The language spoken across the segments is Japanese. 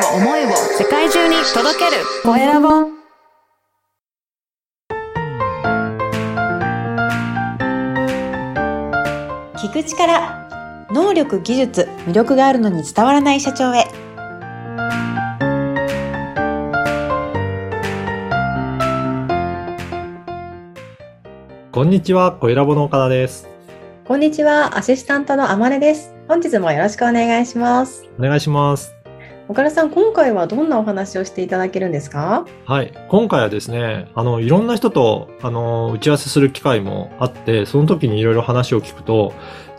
を思いを世界中に届ける。コエラボ聞く力能力技術魅力があるのに伝わらない社長へ。こんにちは、コエラボの岡田です。こんにちはアシスタントのあまねです。本日もよろしくお願いします。お願いします。岡田さん今回はどんなお話をしていただけるんですか？はい。今回はですね、あの、いろんな人と、あの、打ち合わせする機会もあって、その時にいろいろ話を聞くと、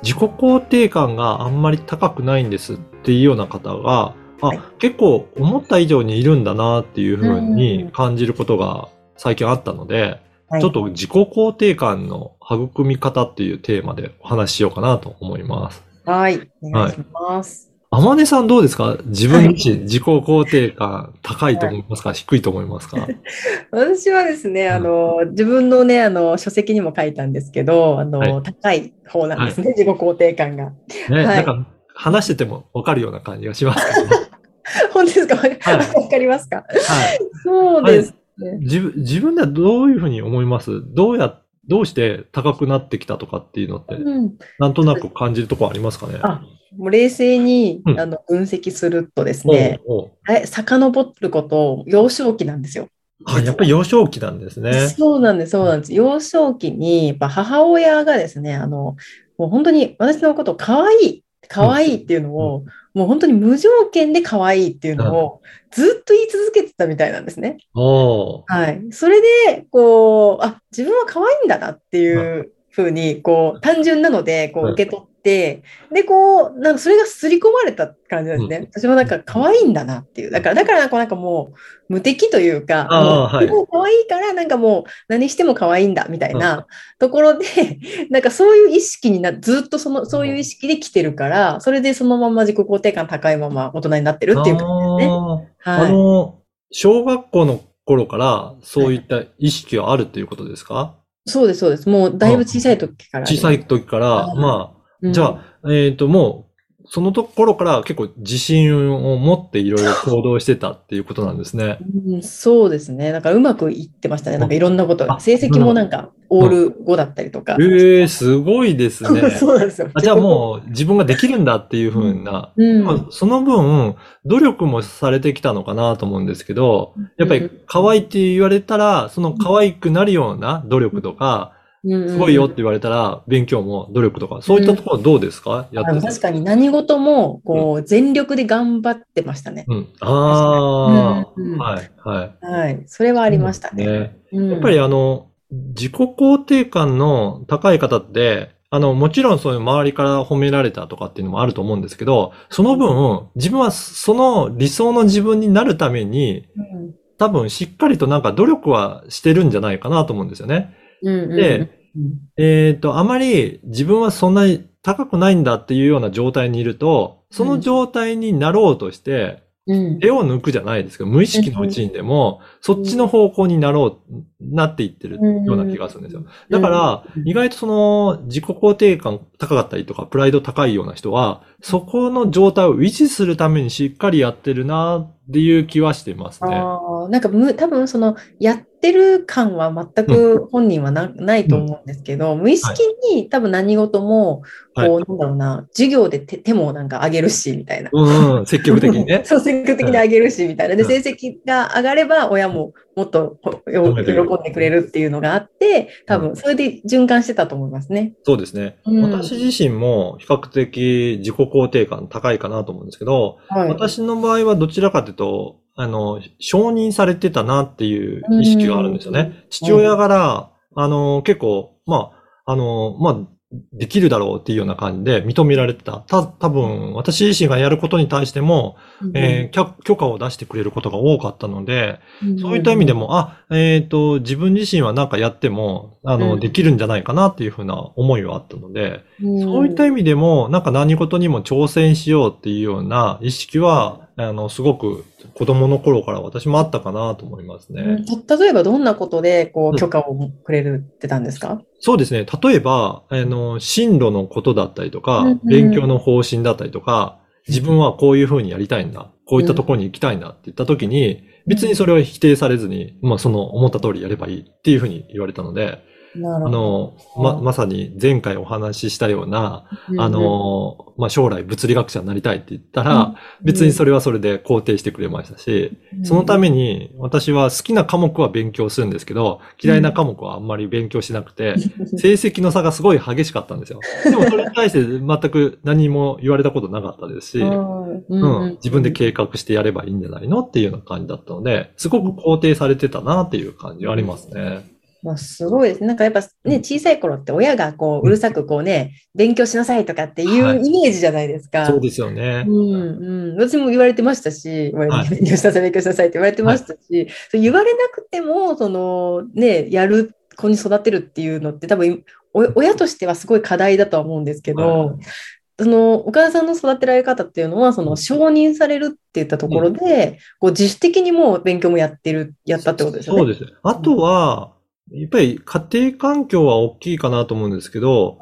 自己肯定感があんまり高くないんですっていうような方が、あ、はい。結構思った以上にいるんだなっていうふううんに感じることが最近あったので、はい。ちょっと自己肯定感の育み方っていうテーマでお話ししようかなと思います。はい。お願いします、あまねさんどうですか？自分自身、自己肯定感高いと思いますか、低いと思いますか？私はですね、あの、自分のね、あの、書籍にも書いたんですけど、あの、はい。高い方なんですね、自己肯定感が。ね、はい。なんか話しててもわかるような感じがしますね。本当ですか？わ、はい。かりますか？はい。そうですね。自分、自分ではどういうふうに思います？どうや、どうして高くなってきたとかっていうのって、うん。なんとなく感じるところありますかね？あもう冷静に、うんあの分析するとですね、え遡ること、幼少期なんですよ。あ、やっぱり幼少期なんですね。そうなんです、そうなんです。幼少期に、やっぱ母親がですね、あの、もう本当に私のことを可愛い、可愛いっていうのを、もう本当に無条件で可愛いっていうのをずっと言い続けてたみたいなんですね。はい。それで、こう、あ、自分は可愛いんだなっていうふうに、こう、単純なので、こう、はい受け取って、で、こう、なんかそれが刷り込まれた感じなんですね。私もなんか可愛いんだなっていう。だから、だからなんかなんかもう、無敵というか、もうはいもう可愛いから、なんかもう、何しても可愛いんだ、みたいなところで、なんかそういう意識にな、ずっとその、そういう意識で来てるから、それでそのまま自己肯定感高いまま大人になってるっていう感じですね。はい。あの、小学校の頃からそういった意識はあるっていうことですか？そうです、そうです。もう、だいぶ小さい時から。小さい時から、はいまあ、うんじゃあ、えっ、と、もう、そのところから結構自信を持っていろいろ行動してたっていうことなんですね。うん、そうですね。なんかうまくいってましたね。なんかいろんなことあ。成績もなんかオール5だったりとか。ええすごいですね。そうなんですよ。あじゃあもう自分ができるんだっていうふうな、うん、まあその分、努力もされてきたのかなと思うんですけど、やっぱり可愛いって言われたら、その可愛くなるような努力とか、すごいよって言われたら、勉強も努力とか、そういったところはどうですか？やって確かに何事もこう全力で頑張ってましたね。うん。ああ、うんうんはい、はい。はい。それはありましたね。ねうんやっぱりあの、自己肯定感の高い方って、あの、もちろんそういう周りから褒められたとかっていうのもあると思うんですけど、その分、自分はその理想の自分になるために、うん多分しっかりとなんか努力はしてるんじゃないかなと思うんですよね。でうん。えっ、と、あまり自分はそんなに高くないんだっていうような状態にいると、その状態になろうとして、うん。手を抜くじゃないですけど、無意識のうちにでも、そっちの方向になろう、なっていってるような気がするんですよ。だから、意外とその自己肯定感高かったりとか、プライド高いような人は、そこの状態を維持するためにしっかりやってるなっていう気はしてますね。ああ、なんかむ、多分その、やってる感は全く本人はな,、ないと思うんですけど、無意識に多分何事も、はいこう、なんだろうな、授業で手手もなんか上げるし、みたいな。うん、うん、積極的にね。そう、積極的に上げるし、みたいな。で、うん成績が上がれば、親ももっと喜んでくれるっていうのがあって、多分、それで循環してたと思いますね。そうですね。うん私自身も比較的自己肯定感高いかなと思うんですけど、はい。私の場合はどちらかというと、あの、承認されてたなっていう意識があるんですよね。父親から、あの、結構、まあ、あの、まあ、できるだろうっていうような感じで認められてた。た、多分、私自身がやることに対しても、えー許許可を出してくれることが多かったので、そういった意味でも、あ、えっ、と、自分自身はなんかやっても、あの、うん。できるんじゃないかなっていうふうな思いはあったので、うん、そういった意味でも、なんか何事にも挑戦しようっていうような意識は、あの、すごく子供の頃から私もあったかなと思いますうねん。た例えばどんなことでこうんう許可をくれるってたんですか、そうですね。例えば、あの、進路のことだったりとか、うんうん勉強の方針だったりとか、自分はこういうふうにやりたいんだ。こういったところに行きたいんだって言った時に、別にそれは否定されずに、まあその思った通りやればいいっていうふうに言われたので。あの、ま、まさに前回お話ししたような、あの、まあ、将来物理学者になりたいって言ったら、別にそれはそれで肯定してくれましたし、そのために私は好きな科目は勉強するんですけど、嫌いな科目はあんまり勉強しなくて、成績の差がすごい激しかったんですよ。でもそれに対して全く何も言われたことなかったですし、うん、自分で計画してやればいいんじゃないのっていうような感じだったので、すごく肯定されてたなっていう感じがありますね。まあ、すごいです。なんかやっぱね、小さい頃って親がこう、うるさくこうね、勉強しなさいとかっていうイメージじゃないですか。そうですよね。うんうん。私も言われてましたし、はい、勉強しなさい、勉強しなさいって言われてましたし、はい、言われなくても、そのね、やる子に育てるっていうのって多分、親としてはすごい課題だとは思うんですけど、はいそのお母さんの育てられ方っていうのは、その承認されるって言ったところで、うん、こう自主的にもう勉強もやってる、やったってことですよね。そうです。あとは、やっぱり家庭環境は大きいかなと思うんですけど、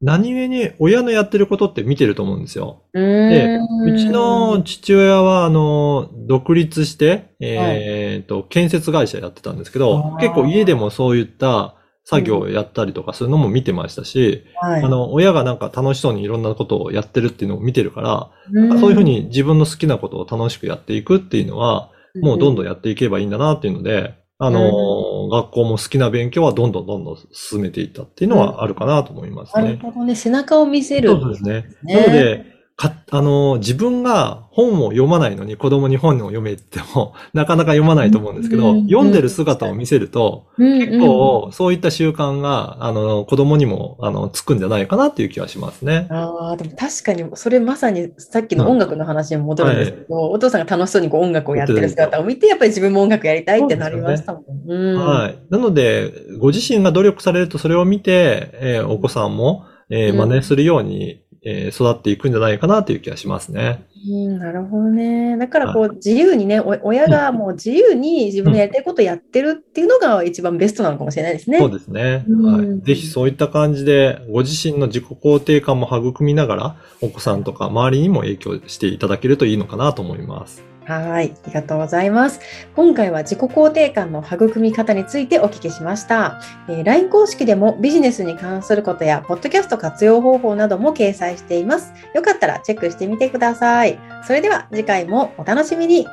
何故に親のやってることって見てると思うんですよ。で、うちの父親は、あの、独立して、えっ、ー、と、建設会社やってたんですけど、結構家でもそういった作業をやったりとかするのも見てましたし、はい、あの、親がなんか楽しそうにいろんなことをやってるっていうのを見てるから、そういうふうに自分の好きなことを楽しくやっていくっていうのは、もうどんどんやっていけばいいんだなっていうので、あの、うん、学校も好きな勉強はどんどんどんどん進めていったっていうのはあるかなと思いますね。なるほどね。背中を見せる、そうですね。なので、か、あの、自分が本を読まないのに子供に本を読めっても、なかなか読まないと思うんですけど、読んでる姿を見せると、結構そういった習慣が、あの、子供にも、あの、つくんじゃないかなっていう気はしますね。ああ、でも確かに、それまさにさっきの音楽の話に戻るんですけど、はい、お父さんが楽しそうにこう音楽をやってる姿を見て、やっぱり自分も音楽やりたいってなりましたもん。ねうん、はい。なので、ご自身が努力されるとそれを見て、えー、お子さんも、えー、真似するように、えー、育っていくんじゃないかなという気がしますね。うん、なるほどね。だからこう、自由にね、親がもう自由に自分のやりたいことをやってるっていうのが一番ベストなのかもしれないですね。そうですね。はい。ぜひそういった感じで、ご自身の自己肯定感も育みながら、お子さんとか周りにも影響していただけるといいのかなと思います。はい。ありがとうございます。今回は自己肯定感の育み方についてお聞きしました。えー、LINE 公式でもビジネスに関することや、ポッドキャスト活用方法なども掲載しています。よかったらチェックしてみてください。それでは次回もお楽しみに。